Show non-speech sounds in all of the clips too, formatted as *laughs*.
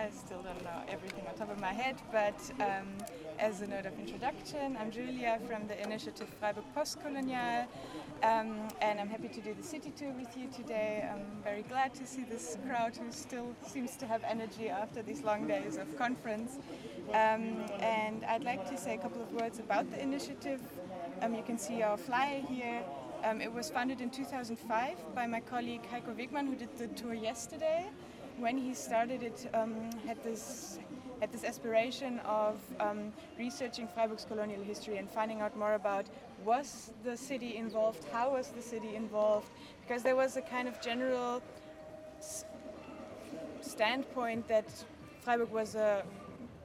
I still don't know everything on top of my head, but um, as a note of introduction, I'm Julia from the initiative Freiburg Postkolonial, um, and I'm happy to do the city tour with you today. I'm very glad to see this crowd who still seems to have energy after these long days of conference. Um, and I'd like to say a couple of words about the initiative. Um, you can see our flyer here. Um, it was founded in 2005 by my colleague Heiko Wegmann, who did the tour yesterday. When he started it, um, had this had this aspiration of um, researching Freiburg's colonial history and finding out more about was the city involved, how was the city involved, because there was a kind of general standpoint that Freiburg was a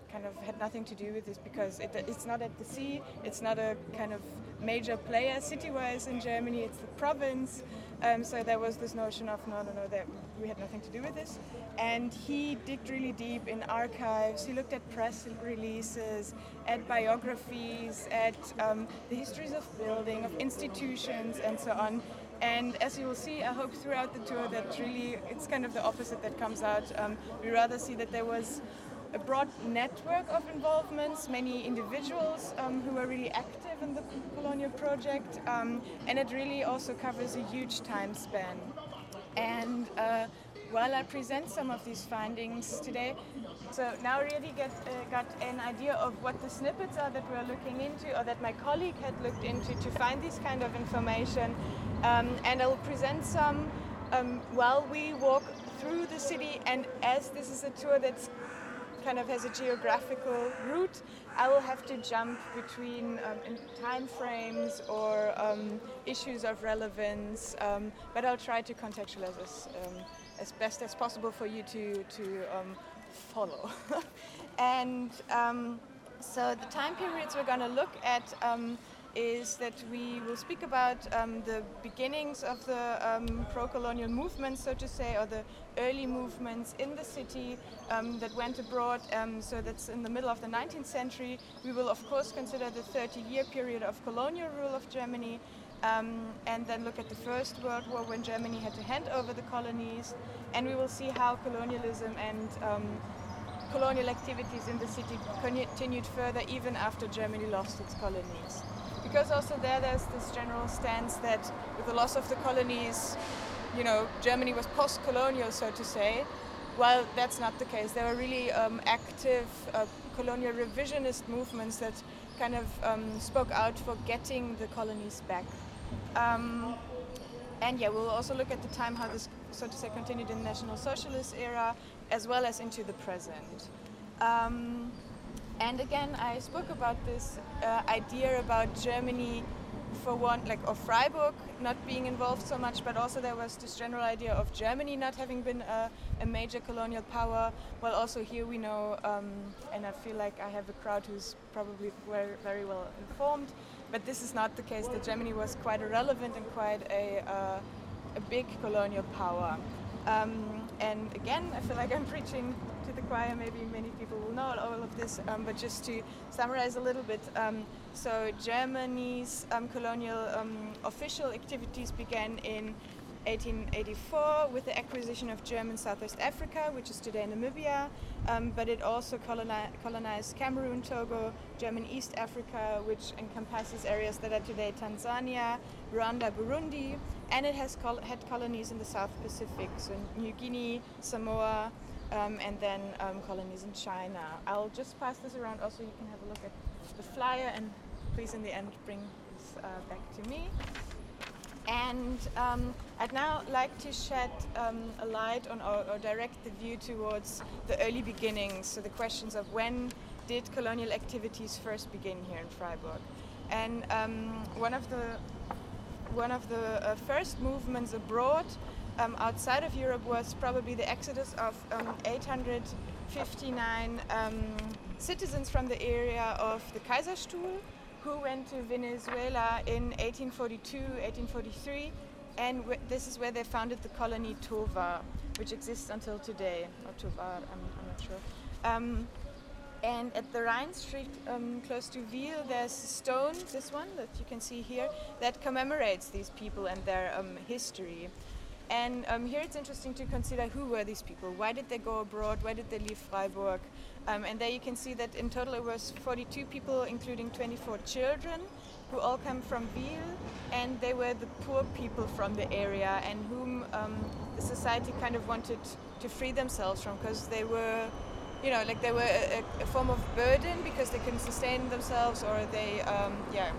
kind of had nothing to do with this because it, it's not at the sea, it's not a kind of major player city-wise in Germany, it's the province. Um, so there was this notion of no, no, no, that we had nothing to do with this. And he digged really deep in archives. He looked at press releases, at biographies, at um, the histories of building, of institutions, and so on. And as you will see, I hope throughout the tour that really it's kind of the opposite that comes out. Um, we rather see that there was a broad network of involvements, many individuals um, who are really active in the colonial project, um, and it really also covers a huge time span. And uh, while I present some of these findings today, so now really get uh, got an idea of what the snippets are that we're looking into, or that my colleague had looked into to find this kind of information, um, and I will present some um, while we walk through the city. And as this is a tour that's kind of has a geographical route, I will have to jump between um, time frames or um, issues of relevance, um, but I'll try to contextualize this um, as best as possible for you to, to um, follow. *laughs* and um, so the time periods we're going to look at is that we will speak about um, the beginnings of the um, pro-colonial movement, so to say, or the early movements in the city um, that went abroad. Um, so that's in the middle of the 19th century. We will, of course, consider the 30-year period of colonial rule of Germany. Um, and then look at the First World War when Germany had to hand over the colonies, and we will see how colonialism and um, colonial activities in the city continued further even after Germany lost its colonies because also there there's this general stance that with the loss of the colonies, you know, Germany was post-colonial, so to say. Well, that's not the case. There were really um, active uh, colonial revisionist movements that kind of um, spoke out for getting the colonies back. Um, and yeah, we'll also look at the time how this, so to say, continued in the National Socialist era as well as into the present. And again, I spoke about this uh, idea about Germany, for one, like of Freiburg not being involved so much, but also there was this general idea of Germany not having been a, a major colonial power. Well, also here we know, um, and I feel like I have a crowd who's probably very, very well informed, but this is not the case. That Germany was quite a relevant and quite a, uh, a big colonial power. Um, and again, I feel like I'm *laughs* preaching to the choir. Maybe many people will know all of this, um, but just to summarize a little bit. Um, so Germany's um, colonial um, official activities began in 1884 with the acquisition of German Southwest Africa, which is today Namibia, um, but it also coloni colonized Cameroon, Togo, German East Africa, which encompasses areas that are today Tanzania, Rwanda, Burundi, and it has col had colonies in the South Pacific, so New Guinea, Samoa, um, and then um, colonies in China. I'll just pass this around also you can have a look at the flyer and please in the end bring this uh, back to me. And um, I'd now like to shed um, a light on or, or, direct the view towards the early beginnings, so the questions of when did colonial activities first begin here in Freiburg. And um, one of the one of the uh, first movements abroad um, outside of Europe was probably the exodus of um, 859 um, citizens from the area of the Kaiserstuhl who went to Venezuela in 1842, 1843, and this is where they founded the colony Tovar, which exists until today, or Tovar, I'm, I'm not sure. Um, and at the Rhine Street, um, close to Wyhl, there's a stone, this one that you can see here, that commemorates these people and their um, history. And um, here it's interesting to consider who were these people? Why did they go abroad? Why did they leave Freiburg? Um, and there you can see that in total it was 42 people, including 24 children, who all come from Wyhl, and they were the poor people from the area and whom um, the society kind of wanted to free themselves from because they were, you know, like they were a, a, form of burden because they couldn't sustain themselves or they, um, yeah,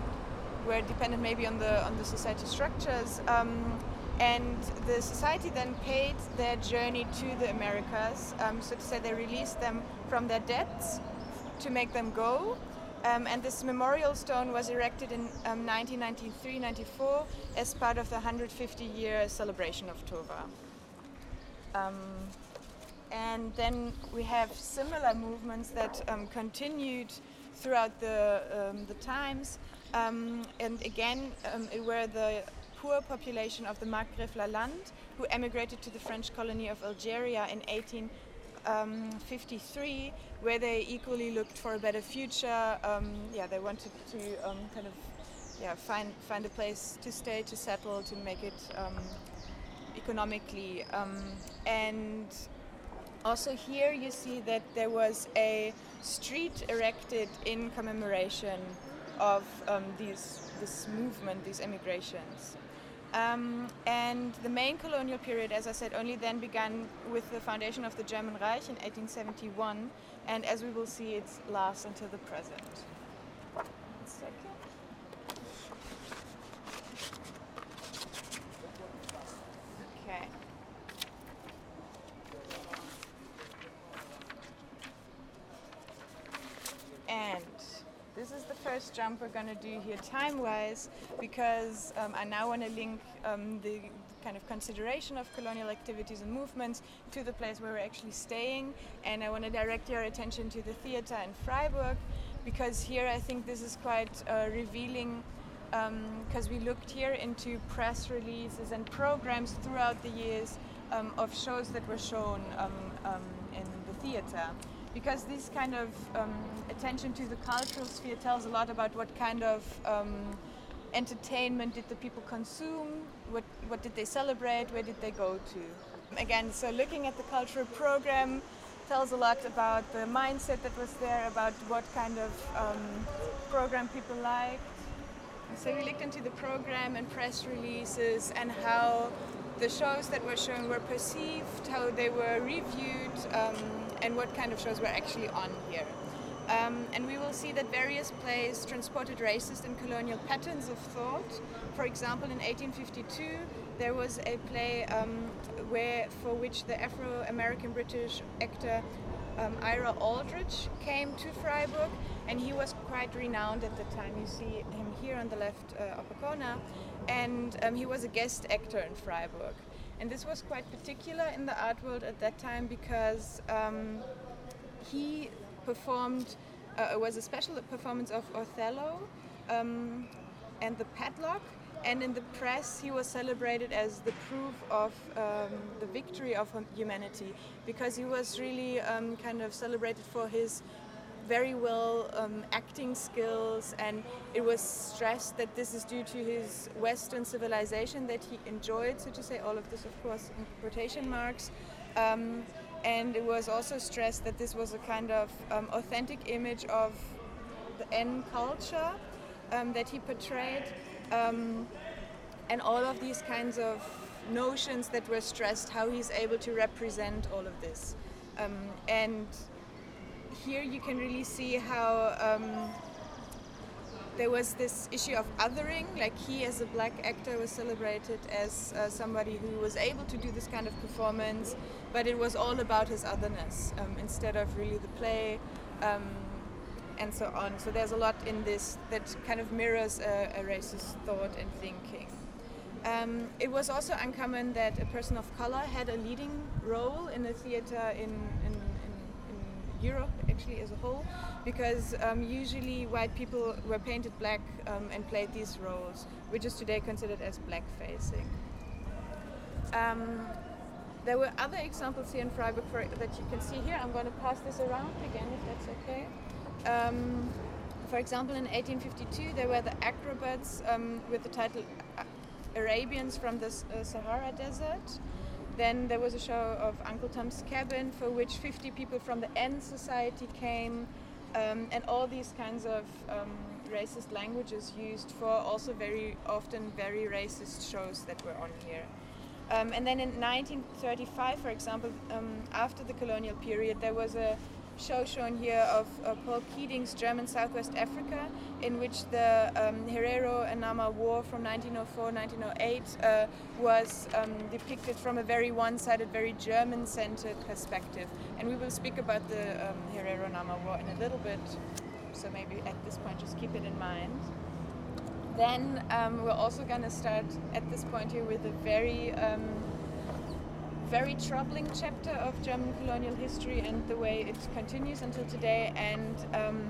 were dependent maybe on the on the society structures. Um, and the society then paid their journey to the Americas. Um, so to say, they released them from their debts to make them go. Um, and this memorial stone was erected in um, 1993-94 as part of the 150-year celebration of Tovar. Um, and then we have similar movements that um, continued throughout the, um, the times. And again, it were the poor population of the Markgräflerland who emigrated to the French colony of Algeria in 1853, um, where they equally looked for a better future. Um, yeah, they wanted to um, kind of yeah, find, find a place to stay, to settle, to make it um, economically. Um, and also here you see that there was a street erected in commemoration of these, this movement, these emigrations. Um, and the main colonial period, as I said, only then began with the foundation of the German Reich in 1871, and as we will see, it lasts until the present. One second. Okay. And this is the first jump we're going to do here time-wise because um, I now want to link um, the kind of consideration of colonial activities and movements to the place where we're actually staying. And I want to direct your attention to the theater in Freiburg because here I think this is quite uh, revealing because um, we looked here into press releases and programs throughout the years um, of shows that were shown um, um, in the theater because this kind of um, attention to the cultural sphere tells a lot about what kind of um, entertainment did the people consume, what, what did they celebrate, where did they go to. Again, so looking at the cultural program tells a lot about the mindset that was there, about what kind of um, program people liked. So we looked into the program and press releases and how the shows that were shown were perceived, how they were reviewed, um, and what kind of shows were actually on here. Um, and we will see that various plays transported racist and colonial patterns of thought. For example, in 1852, there was a play um, where, for which the Afro-American British actor um, Ira Aldridge came to Freiburg, and he was quite renowned at the time. You see him here on the left uh, upper corner, and um, he was a guest actor in Freiburg. And this was quite particular in the art world at that time because um, he performed, uh, it was a special performance of Othello um, and the Padlock. And in the press, he was celebrated as the proof of um, the victory of humanity because he was really um, kind of celebrated for his very well um, acting skills, and it was stressed that this is due to his Western civilization that he enjoyed, so to say, all of this, of course, in quotation marks. Um, and it was also stressed that this was a kind of um, authentic image of the N culture um, that he portrayed, um, and all of these kinds of notions that were stressed, how he's able to represent all of this. Um, and here you can really see how um, there was this issue of othering, like he as a black actor was celebrated as uh, somebody who was able to do this kind of performance, but it was all about his otherness um, instead of really the play um, and so on. So there's a lot in this that kind of mirrors a, a racist thought and thinking. Um, it was also uncommon that a person of color had a leading role in a theater in, in Europe actually as a whole, because um, usually white people were painted black um, and played these roles, which is today considered as black facing. Um, there were other examples here in Freiburg for, that you can see here. I'm going to pass this around again if that's okay. Um, for example, in 1852, there were the acrobats um, with the title Arabians from the uh, Sahara Desert. Then there was a show of Uncle Tom's Cabin, for which 50 people from the N Society came, um, and all these kinds of um, racist languages used for also very often very racist shows that were on here. Um, and then in 1935, for example, um, after the colonial period, there was a show shown here of uh, Paul Keating's German Southwest Africa, in which the um, Herero and Nama War from 1904-1908 uh, was um, depicted from a very one-sided, very German-centered perspective. And we will speak about the um, Herero-Nama War in a little bit, so maybe at this point just keep it in mind. Then um, we're also going to start at this point here with a very um, very troubling chapter of German colonial history and the way it continues until today. And um,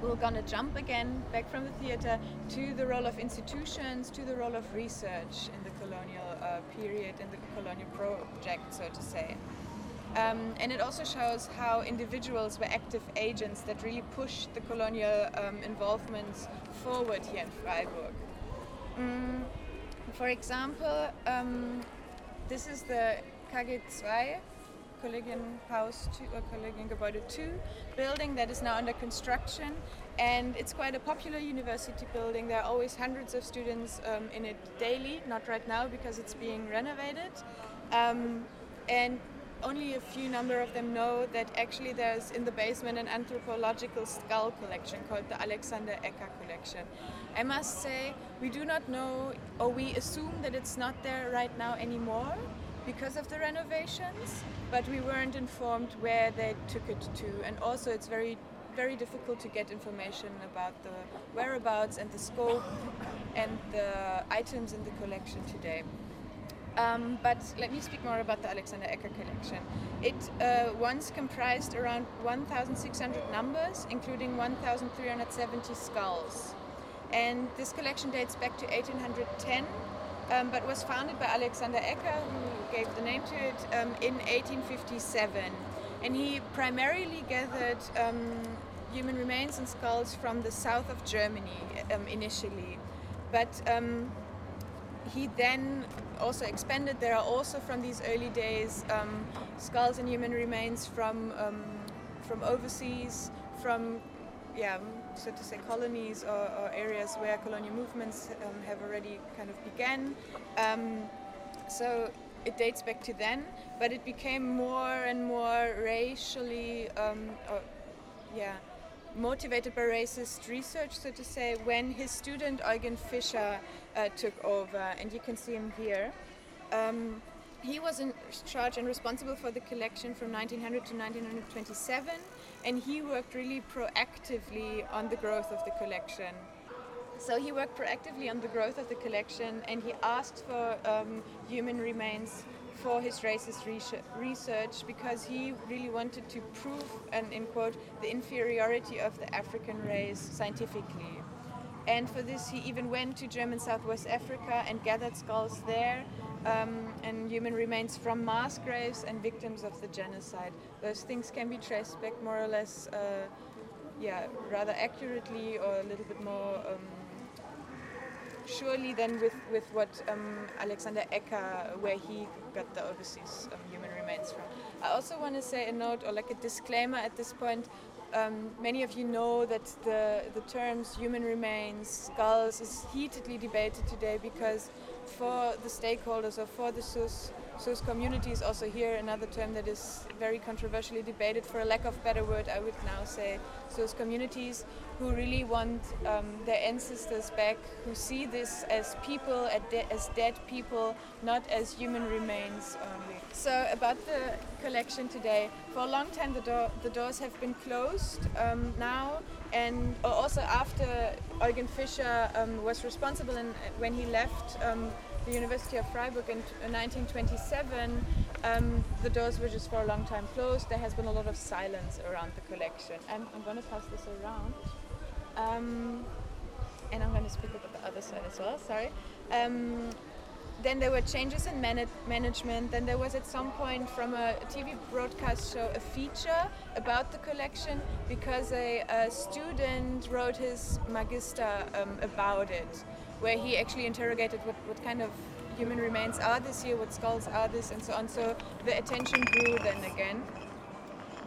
we're gonna jump again back from the theater to the role of institutions, to the role of research in the colonial uh, period, in the colonial project, so to say. Um, and it also shows how individuals were active agents that really pushed the colonial um, involvements forward here in Freiburg. Mm, for example, um, this is the KG2 Kollegienhaus 2 or Kollegiengebäude 2 building that is now under construction and it's quite a popular university building. There are always hundreds of students um, in it daily, not right now because it's being renovated. Um, and only a few number of them know that actually there's in the basement an anthropological skull collection called the Alexander Ecker collection. I must say, we do not know, or we assume that it's not there right now anymore because of the renovations, but we weren't informed where they took it to. And also, it's very, very difficult to get information about the whereabouts and the scope and the items in the collection today. Um, but let me speak more about the Alexander Ecker collection. It uh, once comprised around 1,600 numbers, including 1,370 skulls. And this collection dates back to 1810, um, but was founded by Alexander Ecker, who gave the name to it, um, in 1857. And he primarily gathered um, human remains and skulls from the south of Germany um, initially. But um, he then also expanded. There are also from these early days um, skulls and human remains from from overseas, from yeah, so to say, colonies or, or areas where colonial movements um, have already kind of began. Um, so it dates back to then, but it became more and more racially, um, or, yeah, motivated by racist research, so to say, when his student Eugen Fischer uh, took over, and you can see him here. Um, he was in charge and responsible for the collection from 1900 to 1927 and he worked really proactively on the growth of the collection. So he worked proactively on the growth of the collection and he asked for um, human remains for his racist research because he really wanted to prove, and in quote, the inferiority of the African race scientifically. And for this, he even went to German Southwest Africa and gathered skulls there um, and human remains from mass graves and victims of the genocide. Those things can be traced back more or less, uh, yeah, rather accurately or a little bit more um, surely then with, with what um, Alexander Ecker, where he got the overseas um, human remains from. I also want to say a note or like a disclaimer at this point. Um, many of you know that the, the terms human remains, skulls is heatedly debated today because for the stakeholders or for the SUS, SUS communities, also here another term that is very controversially debated for a lack of better word, I would now say SUS communities who really want um, their ancestors back, who see this as people, as dead people, not as human remains only. So about the collection today, for a long time the, door, the doors have been closed. Um, now and also after Eugen Fischer um, was responsible and when he left um, the University of Freiburg in 1927, um, the doors were just for a long time closed. There has been a lot of silence around the collection. I'm, I'm going to pass this around. Um, and I'm going to speak about the other side as well, sorry. Um, then there were changes in man management. Then there was at some point from a TV broadcast show a feature about the collection because a, a student wrote his magister um, about it. Where he actually interrogated what, what kind of human remains are this here, what skulls are this, and so on. So the attention grew then again.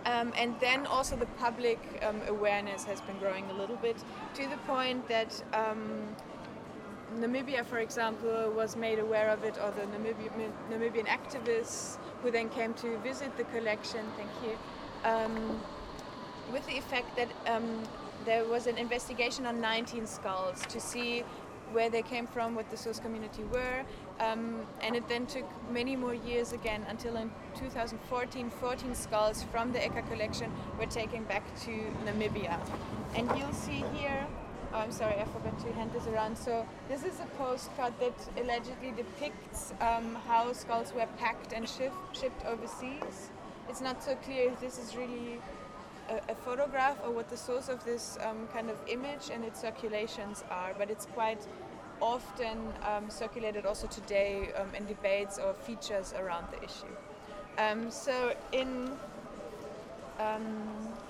Um, and then also the public um, awareness has been growing a little bit to the point that um, Namibia, for example, was made aware of it, or the Namibian, Namibian activists who then came to visit the collection, thank you, um, with the effect that um, there was an investigation on 19 skulls to see where they came from, what the source community were, um, and it then took many more years again until in 2014, 14 skulls from the Ecker collection were taken back to Namibia. And you'll see here, oh, I'm sorry, I forgot to hand this around. So this is a postcard that allegedly depicts um, how skulls were packed and shift, shipped overseas. It's not so clear if this is really a, a photograph or what the source of this um, kind of image and its circulations are, but it's quite often um, circulated also today um, in debates or features around the issue. Um, so in, um,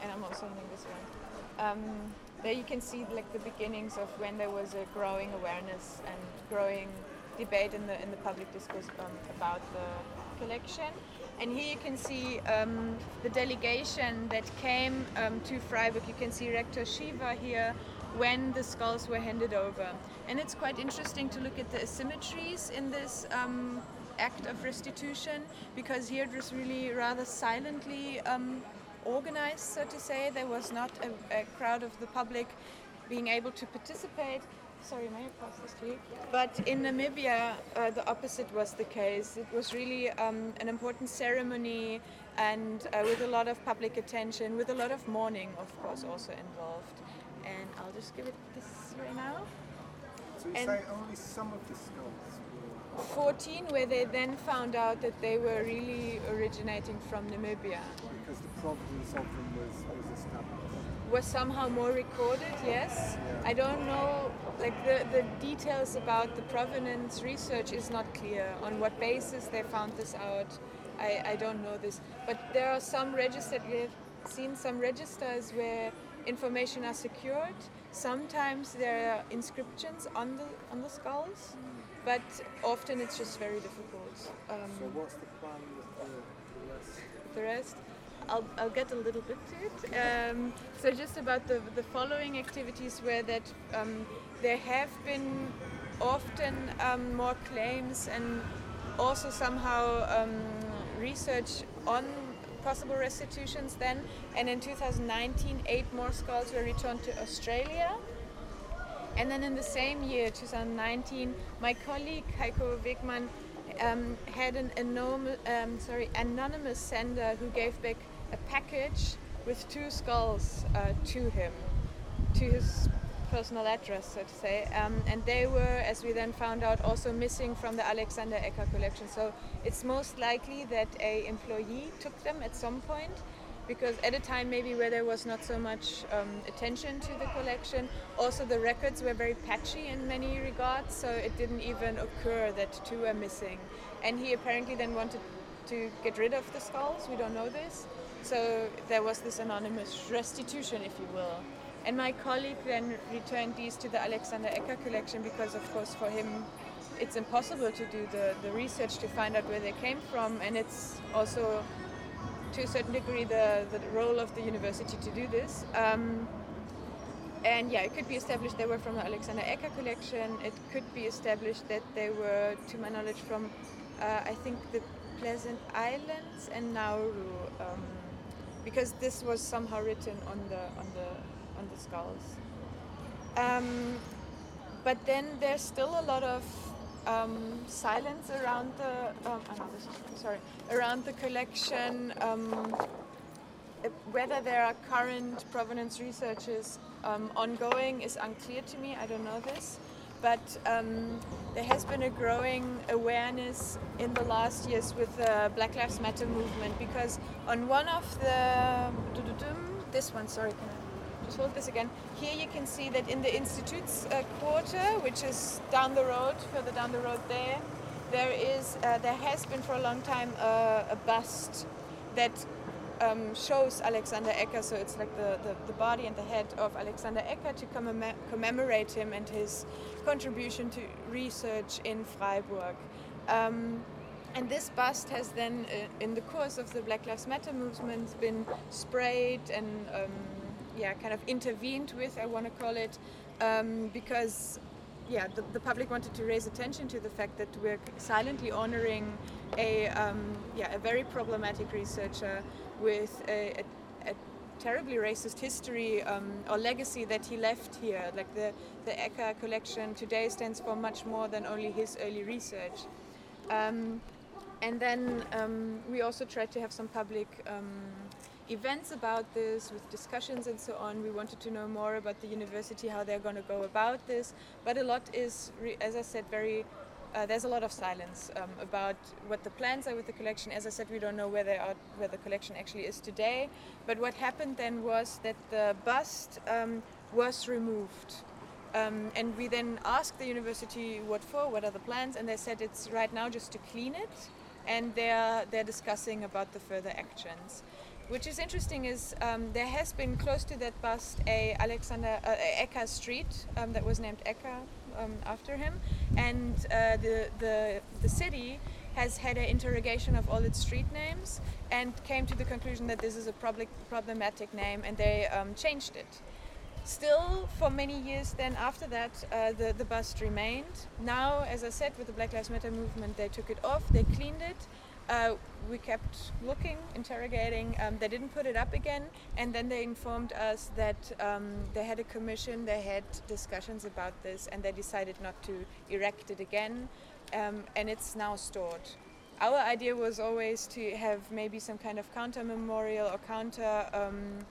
and I'm also holding this one, um, there you can see like the beginnings of when there was a growing awareness and growing debate in the in the public discourse about the collection. And here you can see um, the delegation that came um, to Freiburg. You can see Rector Schiewer here when the skulls were handed over. And it's quite interesting to look at the asymmetries in this um, act of restitution because here it was really rather silently um, organized, so to say. There was not a, a crowd of the public being able to participate. Sorry, may I pass this to you? But in Namibia, uh, the opposite was the case. It was really um, an important ceremony and uh, with a lot of public attention, with a lot of mourning, of course, also involved. And I'll just give it this right now. So you And- say only some of the skulls 14, where they then found out that they were really originating from Namibia. because the provenance of them was, was established. Was somehow more recorded, yes. I don't know, like the, the details about the provenance research is not clear. On what basis they found this out, I, I don't know this. But there are some registered, we've seen some registers where information are secured. Sometimes there are inscriptions on the, on the skulls, but often it's just very difficult. Um, So what's the plan with the, the rest? the rest. I'll, I'll get a little bit to it. Um, so just about the, the following activities where that um, there have been often um, more claims and also somehow um, research on possible restitutions then. And in 2019, eight more skulls were returned to Australia. And then in the same year, 2019, my colleague Heiko Wegmann um, had an um, sorry, anonymous sender who gave back a package with two skulls uh, to him, to his personal address, so to say. Um, and they were, as we then found out, also missing from the Alexander Ecker collection. So it's most likely that a employee took them at some point because at a time maybe where there was not so much um, attention to the collection also the records were very patchy in many regards so it didn't even occur that two were missing and he apparently then wanted to get rid of the skulls we don't know this so there was this anonymous restitution if you will and my colleague then returned these to the alexander ecker collection because of course for him it's impossible to do the, the research to find out where they came from and it's also to a certain degree the, the role of the university to do this. Um, and yeah, it could be established they were from the Alexander Ecker collection. It could be established that they were, to my knowledge, from uh, I think the Pleasant Islands and Nauru, um, because this was somehow written on the on the on the skulls. Um, but then there's still a lot of um, silence around the um, sorry around the collection. Um, whether there are current provenance researches um, ongoing is unclear to me. I don't know this, but um, there has been a growing awareness in the last years with the Black Lives Matter movement because on one of the this one, sorry, can I just hold this again? Here you can see that in the Institute's uh, quarter, which is down the road, further down the road there, there is uh, there has been for a long time uh, a bust that um, shows Alexander Ecker, so it's like the, the, the, body and the head of Alexander Ecker to commem- commemorate him and his contribution to research in Freiburg. Um, and this bust has then, uh, in the course of the Black Lives Matter movement, been sprayed and, um, yeah, kind of intervened with, I want to call it, um, because yeah, the, the, public wanted to raise attention to the fact that we're silently honoring a um, yeah a very problematic researcher with a, a, terribly racist history um, or legacy that he left here. Like the the Ecker collection today stands for much more than only his early research. Um, and then um, we also tried to have some public um, events about this with discussions and so on. We wanted to know more about the university, how they're going to go about this. But a lot is, as I said, very. Uh, there's a lot of silence um, about what the plans are with the collection. As I said, we don't know where they are, where the collection actually is today. But what happened then was that the bust um, was removed. Um, and we then asked the university what for, what are the plans, and they said it's right now just to clean it, and they're they're discussing about the further actions. Which is interesting is um, there has been close to that bust a Alexander uh, Ecker Street um, that was named Ecker um, after him, and uh, the the the city has had an interrogation of all its street names and came to the conclusion that this is a public problematic name, and they um, changed it. Still, for many years then after that, uh, the, the bust remained. Now, as I said, with the Black Lives Matter movement, they took it off, they cleaned it, uh, we kept looking, interrogating. Um, they didn't put it up again, and then they informed us that um, they had a commission, they had discussions about this, and they decided not to erect it again, um, and it's now stored. Our idea was always to have maybe some kind of counter memorial or counter um,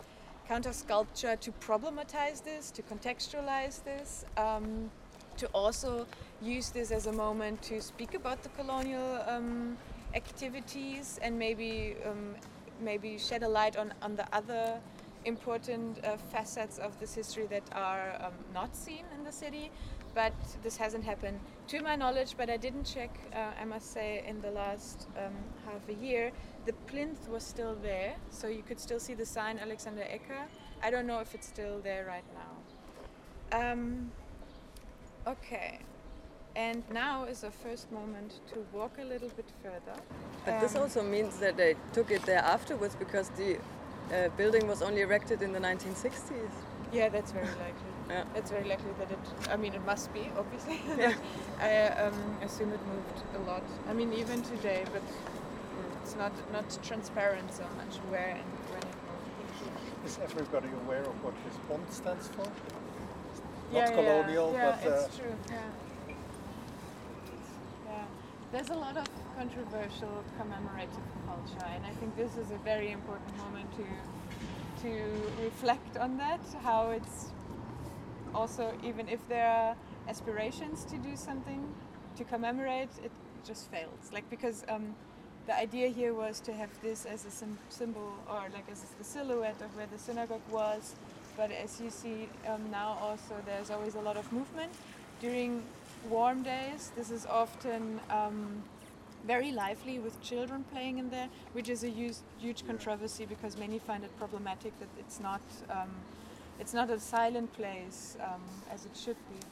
counter sculpture to problematize this, to contextualize this um, to also use this as a moment to speak about the colonial um, activities and maybe um, maybe shed a light on, on the other important uh, facets of this history that are um, not seen in the city. But this hasn't happened to my knowledge, but I didn't check, uh, I must say, in the last um, half a year. The plinth was still there, so you could still see the sign Alexander Ecker. I don't know if it's still there right now. Um, okay. And now is the first moment to walk a little bit further. But um, this also means that they took it there afterwards because the uh, building was only erected in the 1960s. Yeah, that's very likely. Yeah. That's very likely that it, I mean, it must be, obviously. *laughs* Yeah. I um, assume it moved a lot. I mean, even today, but it's not, not transparent so much where and when it moved. Is everybody aware of what this bond stands for? Yeah, not colonial, yeah, but. Uh, it's true, yeah. There's a lot of controversial commemorative culture, and I think this is a very important moment to to reflect on that. How it's also even if there are aspirations to do something to commemorate, it just fails. Like because um, the idea here was to have this as a symbol or like as the silhouette of where the synagogue was. But as you see um, now, also there's always a lot of movement during warm days, this is often um, very lively with children playing in there, which is a huge, huge controversy because many find it problematic that it's not um, it's not a silent place um, as it should be.